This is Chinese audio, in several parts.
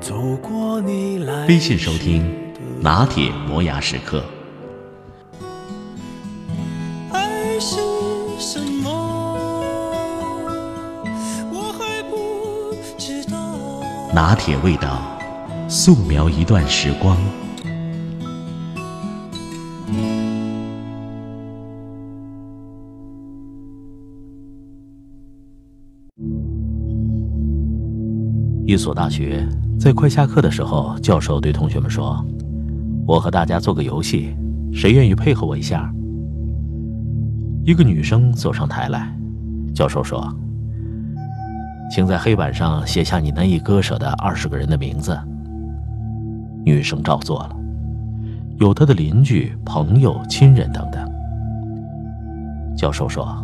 走过你来微信收听拿铁磨牙时刻。爱是什么？我还不知道。拿铁味道，素描一段时光。一所大学。在快下课的时候，教授对同学们说：“我和大家做个游戏，谁愿意配合我一下？”一个女生走上台来，教授说：“请在黑板上写下你难以割舍的二十个人的名字。”女生照做了，有她的邻居、朋友、亲人等等。教授说：“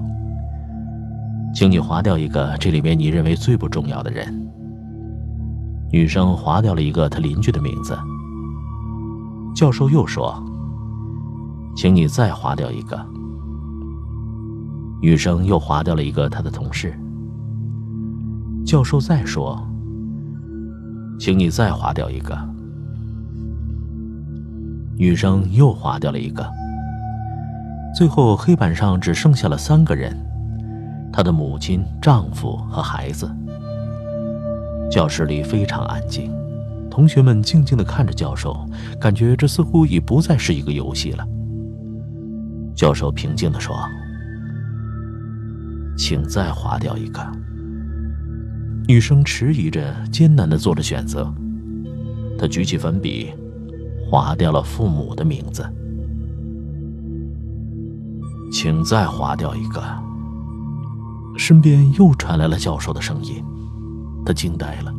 请你划掉一个这里面你认为最不重要的人。”女生划掉了一个她邻居的名字。教授又说：“请你再划掉一个。”女生又划掉了一个她的同事。教授再说：“请你再划掉一个。”女生又划掉了一个。最后黑板上只剩下了三个人：她的母亲、丈夫和孩子。教室里非常安静，同学们静静地看着教授，感觉这似乎已不再是一个游戏了。教授平静地说：“请再划掉一个。”女生迟疑着，艰难地做着选择。她举起粉笔，划掉了父母的名字。请再划掉一个。身边又传来了教授的声音。他惊呆了，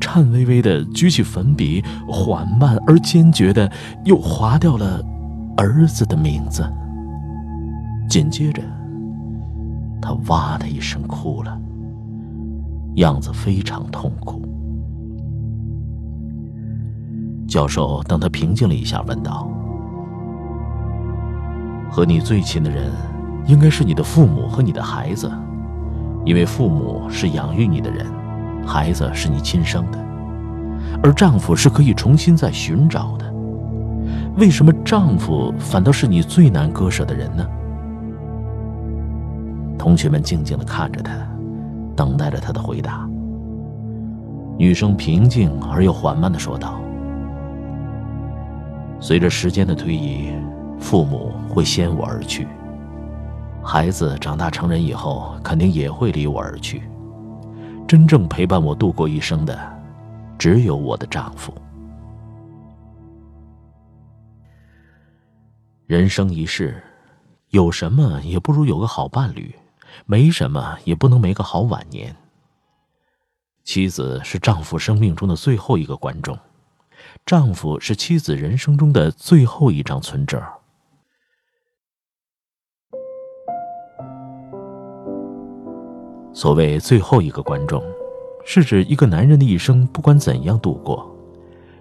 颤巍巍地举起粉笔，缓慢而坚决地又划掉了儿子的名字。紧接着，他哇的一声哭了，样子非常痛苦。教授等他平静了一下，问道：“和你最亲的人，应该是你的父母和你的孩子，因为父母是养育你的人。”孩子是你亲生的，而丈夫是可以重新再寻找的。为什么丈夫反倒是你最难割舍的人呢？同学们静静地看着他，等待着他的回答。女生平静而又缓慢地说道：“随着时间的推移，父母会先我而去，孩子长大成人以后，肯定也会离我而去。”真正陪伴我度过一生的，只有我的丈夫。人生一世，有什么也不如有个好伴侣，没什么也不能没个好晚年。妻子是丈夫生命中的最后一个观众，丈夫是妻子人生中的最后一张存折。所谓最后一个观众，是指一个男人的一生，不管怎样度过，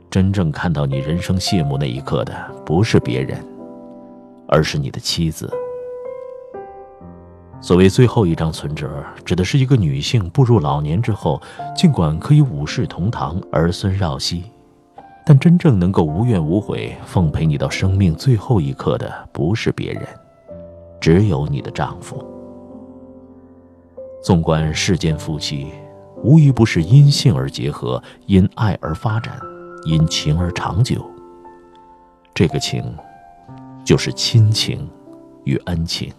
真正看到你人生谢幕那一刻的，不是别人，而是你的妻子。所谓最后一张存折，指的是一个女性步入老年之后，尽管可以五世同堂、儿孙绕膝，但真正能够无怨无悔奉陪你到生命最后一刻的，不是别人，只有你的丈夫。纵观世间夫妻，无一不是因性而结合，因爱而发展，因情而长久。这个情，就是亲情与恩情。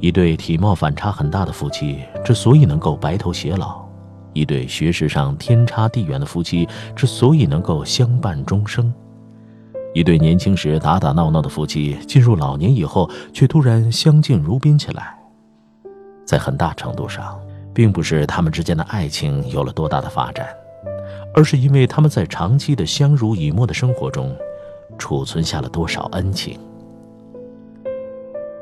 一对体貌反差很大的夫妻，之所以能够白头偕老；一对学识上天差地远的夫妻，之所以能够相伴终生。一对年轻时打打闹闹的夫妻，进入老年以后却突然相敬如宾起来，在很大程度上，并不是他们之间的爱情有了多大的发展，而是因为他们在长期的相濡以沫的生活中，储存下了多少恩情。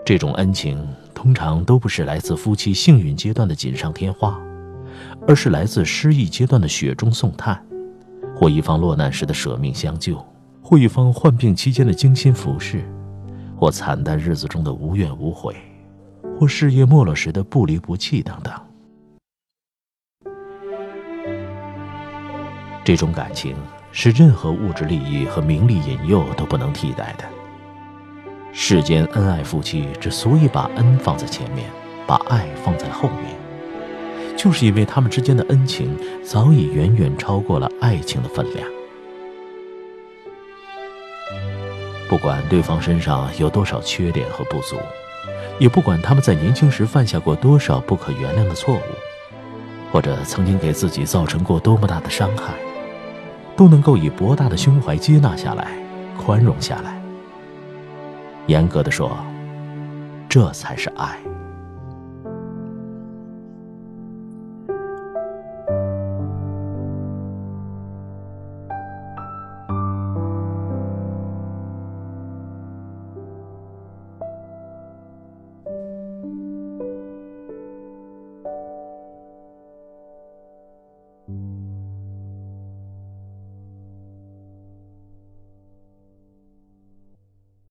这种恩情通常都不是来自夫妻幸运阶段的锦上添花，而是来自失意阶段的雪中送炭，或一方落难时的舍命相救，或一方患病期间的精心服侍，或惨淡日子中的无怨无悔，或事业没落时的不离不弃等等。这种感情是任何物质利益和名利引诱都不能替代的。世间恩爱夫妻之所以把恩放在前面，把爱放在后面，就是因为他们之间的恩情早已远远超过了爱情的分量。不管对方身上有多少缺点和不足，也不管他们在年轻时犯下过多少不可原谅的错误，或者曾经给自己造成过多么大的伤害，都能够以博大的胸怀接纳下来，宽容下来。严格的说，这才是爱。